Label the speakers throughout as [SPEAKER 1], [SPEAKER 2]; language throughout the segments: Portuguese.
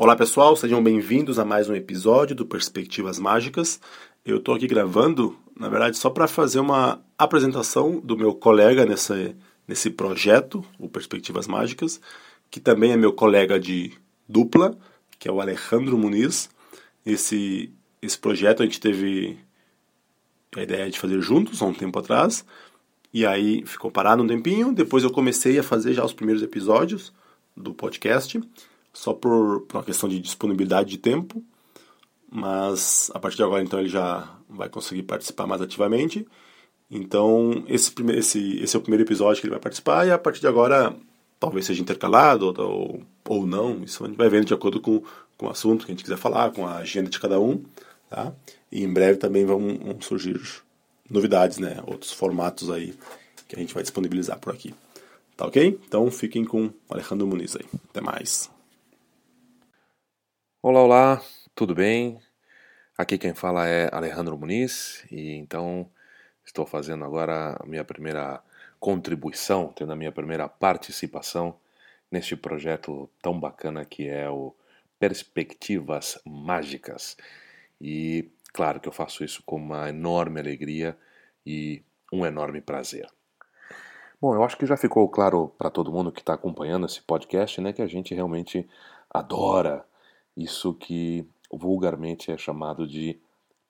[SPEAKER 1] Olá pessoal, sejam bem-vindos a mais um episódio do Perspectivas Mágicas. Eu estou aqui gravando, na verdade, só para fazer uma apresentação do meu colega nessa, nesse projeto, o Perspectivas Mágicas, que também é meu colega de dupla, que é o Alejandro Muniz. Esse, esse projeto a gente teve a ideia de fazer juntos há um tempo atrás, e aí ficou parado um tempinho. Depois eu comecei a fazer já os primeiros episódios do podcast só por, por uma questão de disponibilidade de tempo, mas a partir de agora então ele já vai conseguir participar mais ativamente. Então esse, esse, esse é o primeiro episódio que ele vai participar e a partir de agora talvez seja intercalado ou, ou não, isso a gente vai vendo de acordo com, com o assunto que a gente quiser falar, com a agenda de cada um, tá? E em breve também vão, vão surgir novidades, né? Outros formatos aí que a gente vai disponibilizar por aqui. Tá ok? Então fiquem com o Alejandro Muniz aí. Até mais.
[SPEAKER 2] Olá, olá, tudo bem? Aqui quem fala é Alejandro Muniz e então estou fazendo agora a minha primeira contribuição, tendo a minha primeira participação neste projeto tão bacana que é o Perspectivas Mágicas. E claro que eu faço isso com uma enorme alegria e um enorme prazer. Bom, eu acho que já ficou claro para todo mundo que está acompanhando esse podcast, né, que a gente realmente adora isso que vulgarmente é chamado de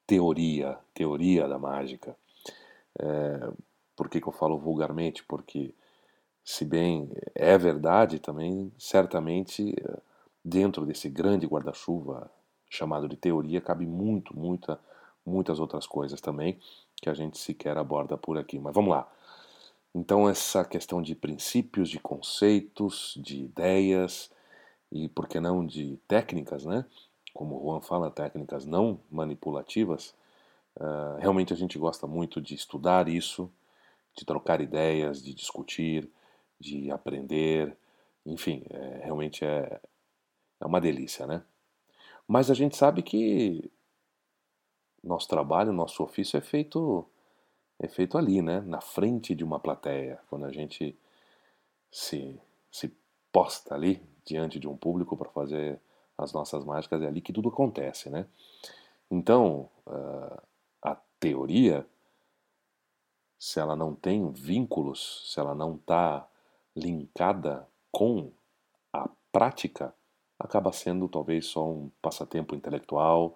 [SPEAKER 2] teoria, teoria da mágica. É, por que, que eu falo vulgarmente? Porque, se bem é verdade também, certamente dentro desse grande guarda-chuva chamado de teoria cabe muito, muita, muitas outras coisas também que a gente sequer aborda por aqui. Mas vamos lá. Então, essa questão de princípios, de conceitos, de ideias, e por que não de técnicas, né? Como o Juan fala, técnicas não manipulativas. Uh, realmente a gente gosta muito de estudar isso, de trocar ideias, de discutir, de aprender, enfim, é, realmente é, é uma delícia, né? Mas a gente sabe que nosso trabalho, nosso ofício é feito é feito ali, né? Na frente de uma plateia, quando a gente se, se posta ali diante de um público para fazer as nossas mágicas, é ali que tudo acontece, né? Então, uh, a teoria, se ela não tem vínculos, se ela não está linkada com a prática, acaba sendo talvez só um passatempo intelectual,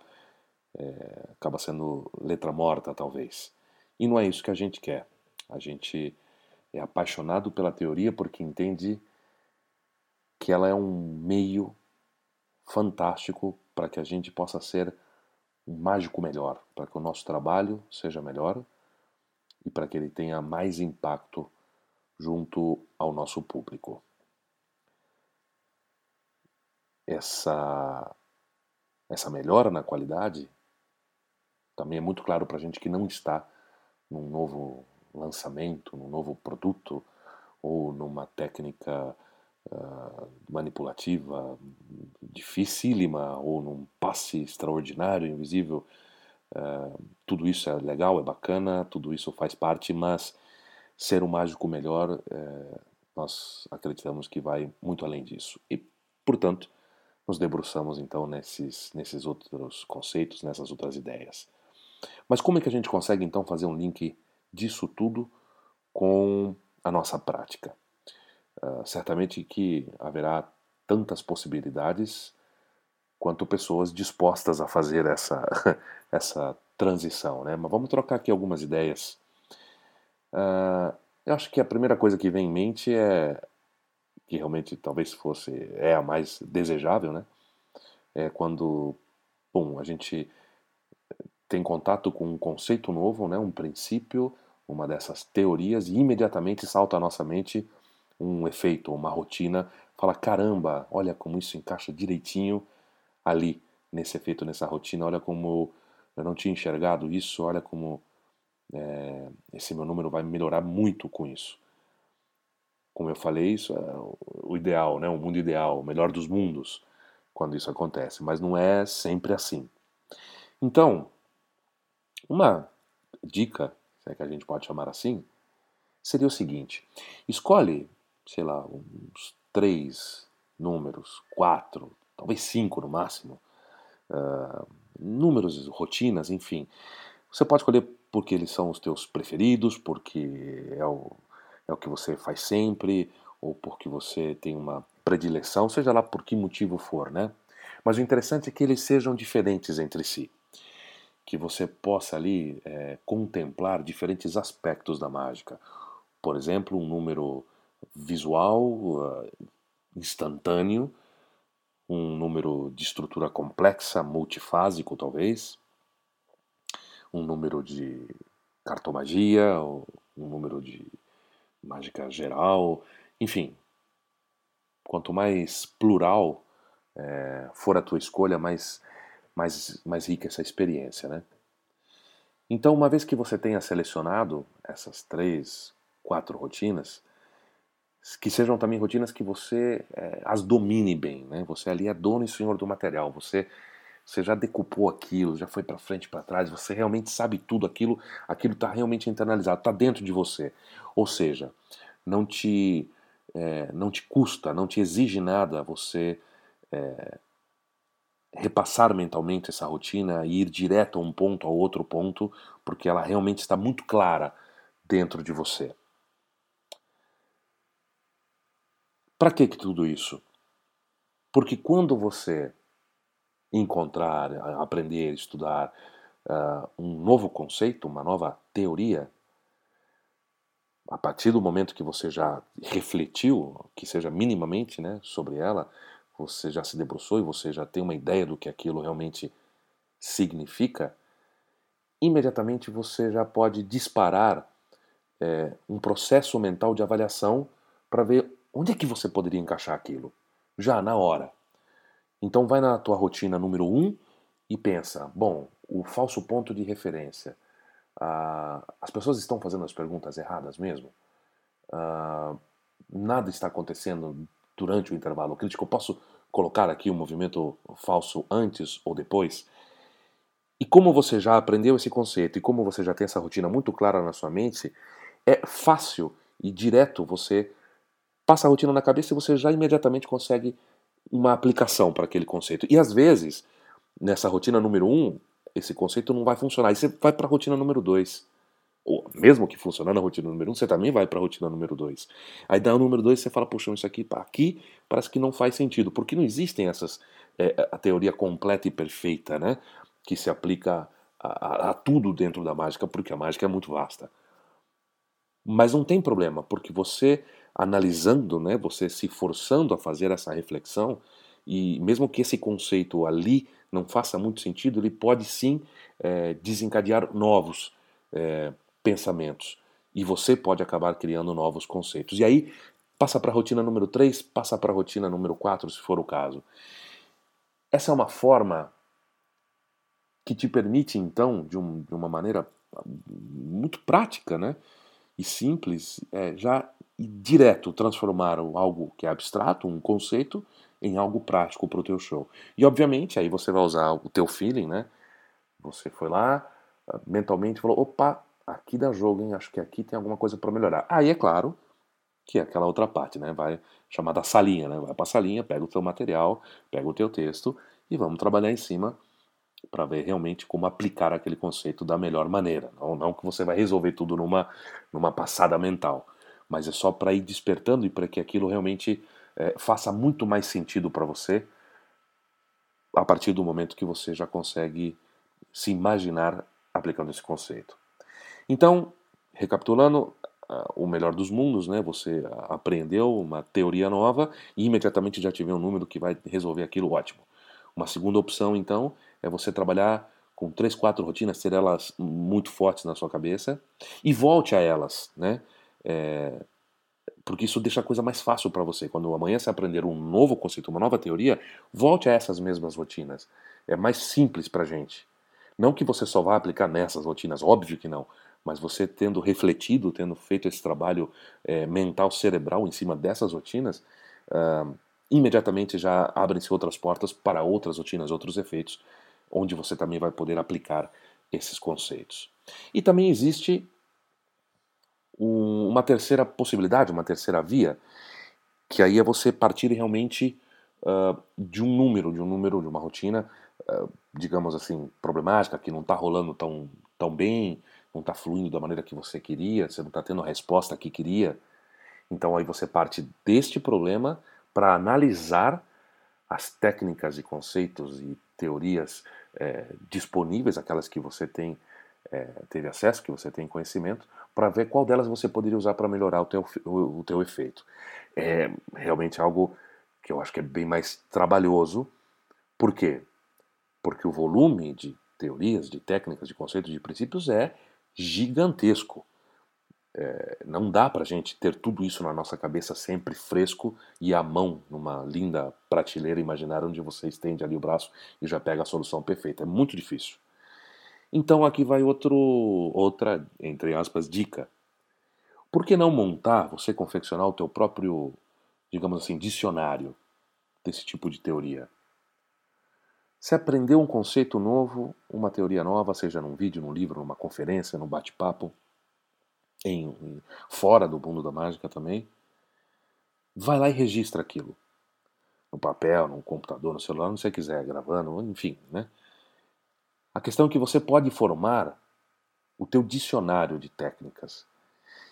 [SPEAKER 2] é, acaba sendo letra morta, talvez. E não é isso que a gente quer. A gente é apaixonado pela teoria porque entende que ela é um meio fantástico para que a gente possa ser um mágico melhor, para que o nosso trabalho seja melhor e para que ele tenha mais impacto junto ao nosso público. Essa, essa melhora na qualidade também é muito claro para a gente que não está num novo lançamento, num novo produto ou numa técnica manipulativa, dificílima, ou num passe extraordinário, invisível. Uh, tudo isso é legal, é bacana, tudo isso faz parte, mas ser um mágico melhor, uh, nós acreditamos que vai muito além disso. E, portanto, nos debruçamos então nesses, nesses outros conceitos, nessas outras ideias. Mas como é que a gente consegue então fazer um link disso tudo com a nossa prática? Uh, certamente que haverá tantas possibilidades quanto pessoas dispostas a fazer essa, essa transição. Né? Mas vamos trocar aqui algumas ideias. Uh, eu acho que a primeira coisa que vem em mente é que realmente talvez fosse é a mais desejável, né? É quando, bom, a gente tem contato com um conceito novo, né? Um princípio, uma dessas teorias e imediatamente salta à nossa mente um efeito, uma rotina, fala: caramba, olha como isso encaixa direitinho ali nesse efeito, nessa rotina, olha como eu não tinha enxergado isso, olha como é, esse meu número vai melhorar muito com isso. Como eu falei, isso é o ideal, né? o mundo ideal, o melhor dos mundos, quando isso acontece, mas não é sempre assim. Então, uma dica, se é que a gente pode chamar assim, seria o seguinte: escolhe sei lá, uns três números, quatro, talvez cinco no máximo, uh, números, rotinas, enfim. Você pode escolher porque eles são os teus preferidos, porque é o, é o que você faz sempre, ou porque você tem uma predileção, seja lá por que motivo for, né? Mas o interessante é que eles sejam diferentes entre si. Que você possa ali é, contemplar diferentes aspectos da mágica. Por exemplo, um número visual, uh, instantâneo, um número de estrutura complexa, multifásico talvez, um número de cartomagia, um número de mágica geral, enfim. Quanto mais plural é, for a tua escolha, mais, mais, mais rica essa experiência, né? Então, uma vez que você tenha selecionado essas três, quatro rotinas, que sejam também rotinas que você é, as domine bem, né? Você ali é dono e senhor do material, você você já decupou aquilo, já foi para frente, para trás, você realmente sabe tudo aquilo, aquilo está realmente internalizado, está dentro de você. Ou seja, não te é, não te custa, não te exige nada você é, repassar mentalmente essa rotina e ir direto a um ponto, a outro ponto, porque ela realmente está muito clara dentro de você. Para que, que tudo isso? Porque quando você encontrar, aprender, estudar uh, um novo conceito, uma nova teoria, a partir do momento que você já refletiu, que seja minimamente né, sobre ela, você já se debruçou e você já tem uma ideia do que aquilo realmente significa, imediatamente você já pode disparar é, um processo mental de avaliação para ver Onde é que você poderia encaixar aquilo? Já na hora. Então vai na tua rotina número um e pensa, bom, o falso ponto de referência. Ah, as pessoas estão fazendo as perguntas erradas mesmo? Ah, nada está acontecendo durante o intervalo crítico. Eu posso colocar aqui o um movimento falso antes ou depois? E como você já aprendeu esse conceito e como você já tem essa rotina muito clara na sua mente, é fácil e direto você passa a rotina na cabeça e você já imediatamente consegue uma aplicação para aquele conceito. E às vezes, nessa rotina número um, esse conceito não vai funcionar. E você vai para a rotina número dois. Ou mesmo que funcionando na rotina número um, você também vai para a rotina número dois. Aí dá o número dois você fala, puxa, isso aqui, aqui parece que não faz sentido, porque não existem essas é, a teoria completa e perfeita, né, que se aplica a, a, a tudo dentro da mágica, porque a mágica é muito vasta. Mas não tem problema, porque você analisando, né, você se forçando a fazer essa reflexão, e mesmo que esse conceito ali não faça muito sentido, ele pode sim é, desencadear novos é, pensamentos. E você pode acabar criando novos conceitos. E aí, passa para a rotina número 3, passa para a rotina número 4, se for o caso. Essa é uma forma que te permite, então, de, um, de uma maneira muito prática, né? e simples, é, já e direto transformaram algo que é abstrato, um conceito, em algo prático para o teu show. E obviamente aí você vai usar o teu feeling, né? Você foi lá, ah, mentalmente falou, opa, aqui dá jogo, hein? Acho que aqui tem alguma coisa para melhorar. Aí é claro que é aquela outra parte, né? Vai chamar da salinha, né? Vai para a salinha, pega o teu material, pega o teu texto e vamos trabalhar em cima para ver realmente como aplicar aquele conceito da melhor maneira. Não, não que você vai resolver tudo numa, numa passada mental, mas é só para ir despertando e para que aquilo realmente é, faça muito mais sentido para você a partir do momento que você já consegue se imaginar aplicando esse conceito. Então, recapitulando, o melhor dos mundos, né? Você aprendeu uma teoria nova e imediatamente já tiver um número que vai resolver aquilo ótimo. Uma segunda opção, então, é você trabalhar com três, quatro rotinas, ter elas muito fortes na sua cabeça e volte a elas, né? É, porque isso deixa a coisa mais fácil para você. Quando amanhã você aprender um novo conceito, uma nova teoria, volte a essas mesmas rotinas. É mais simples para gente. Não que você só vá aplicar nessas rotinas, óbvio que não. Mas você tendo refletido, tendo feito esse trabalho é, mental, cerebral em cima dessas rotinas, uh, imediatamente já abrem-se outras portas para outras rotinas, outros efeitos onde você também vai poder aplicar esses conceitos. E também existe um, uma terceira possibilidade, uma terceira via, que aí é você partir realmente uh, de um número, de um número, de uma rotina, uh, digamos assim, problemática, que não está rolando tão, tão bem, não está fluindo da maneira que você queria, você não está tendo a resposta que queria. Então aí você parte deste problema para analisar as técnicas e conceitos e teorias é, disponíveis, aquelas que você tem é, teve acesso, que você tem conhecimento, para ver qual delas você poderia usar para melhorar o teu, o, o teu efeito. É realmente algo que eu acho que é bem mais trabalhoso. Por quê? Porque o volume de teorias, de técnicas, de conceitos, de princípios é gigantesco. É, não dá para a gente ter tudo isso na nossa cabeça sempre fresco e à mão, numa linda prateleira imaginária onde você estende ali o braço e já pega a solução perfeita. É muito difícil. Então aqui vai outro, outra, entre aspas, dica. Por que não montar, você confeccionar o teu próprio, digamos assim, dicionário desse tipo de teoria? Se aprender um conceito novo, uma teoria nova, seja num vídeo, num livro, numa conferência, num bate-papo, em, em, fora do mundo da mágica também, vai lá e registra aquilo. No papel, no computador, no celular, não sei o que quiser, gravando, enfim, né? A questão é que você pode formar o teu dicionário de técnicas.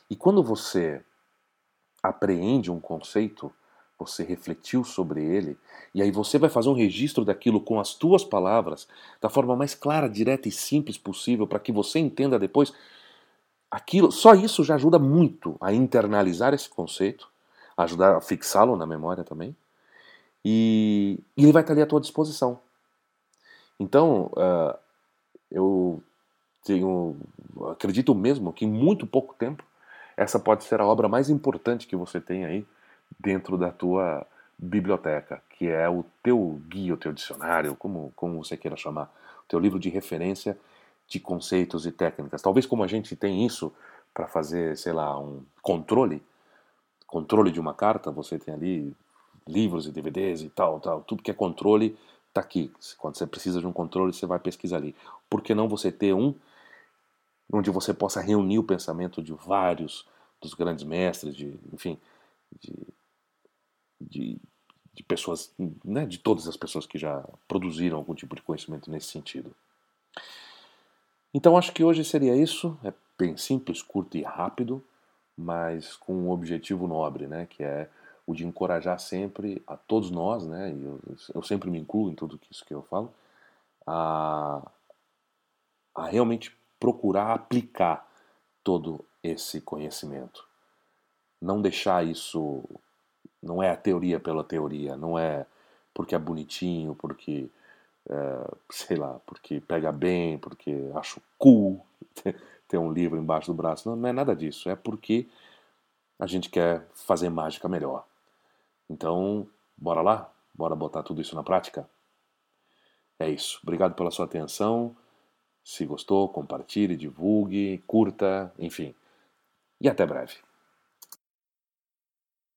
[SPEAKER 2] E quando você apreende um conceito, você refletiu sobre ele, e aí você vai fazer um registro daquilo com as tuas palavras, da forma mais clara, direta e simples possível, para que você entenda depois aquilo. Só isso já ajuda muito a internalizar esse conceito, a ajudar a fixá-lo na memória também, e, ele vai estar ali à tua disposição. Então, uh, eu tenho, acredito mesmo que em muito pouco tempo essa pode ser a obra mais importante que você tem aí dentro da tua biblioteca, que é o teu guia, o teu dicionário, como, como você queira chamar, o teu livro de referência de conceitos e técnicas. Talvez como a gente tem isso para fazer, sei lá, um controle, controle de uma carta, você tem ali livros e DVDs e tal, tal, tudo que é controle Está aqui. Quando você precisa de um controle, você vai pesquisar ali. Por que não você ter um onde você possa reunir o pensamento de vários dos grandes mestres, de, enfim, de, de, de pessoas, né, de todas as pessoas que já produziram algum tipo de conhecimento nesse sentido. Então acho que hoje seria isso. É bem simples, curto e rápido, mas com um objetivo nobre, né, que é o de encorajar sempre a todos nós, né, e eu, eu sempre me incluo em tudo isso que eu falo, a, a realmente procurar aplicar todo esse conhecimento. Não deixar isso. Não é a teoria pela teoria, não é porque é bonitinho, porque, é, sei lá, porque pega bem, porque acho cool ter um livro embaixo do braço. Não, não é nada disso. É porque a gente quer fazer mágica melhor. Então, bora lá? Bora botar tudo isso na prática? É isso. Obrigado pela sua atenção. Se gostou, compartilhe, divulgue, curta, enfim. E até breve.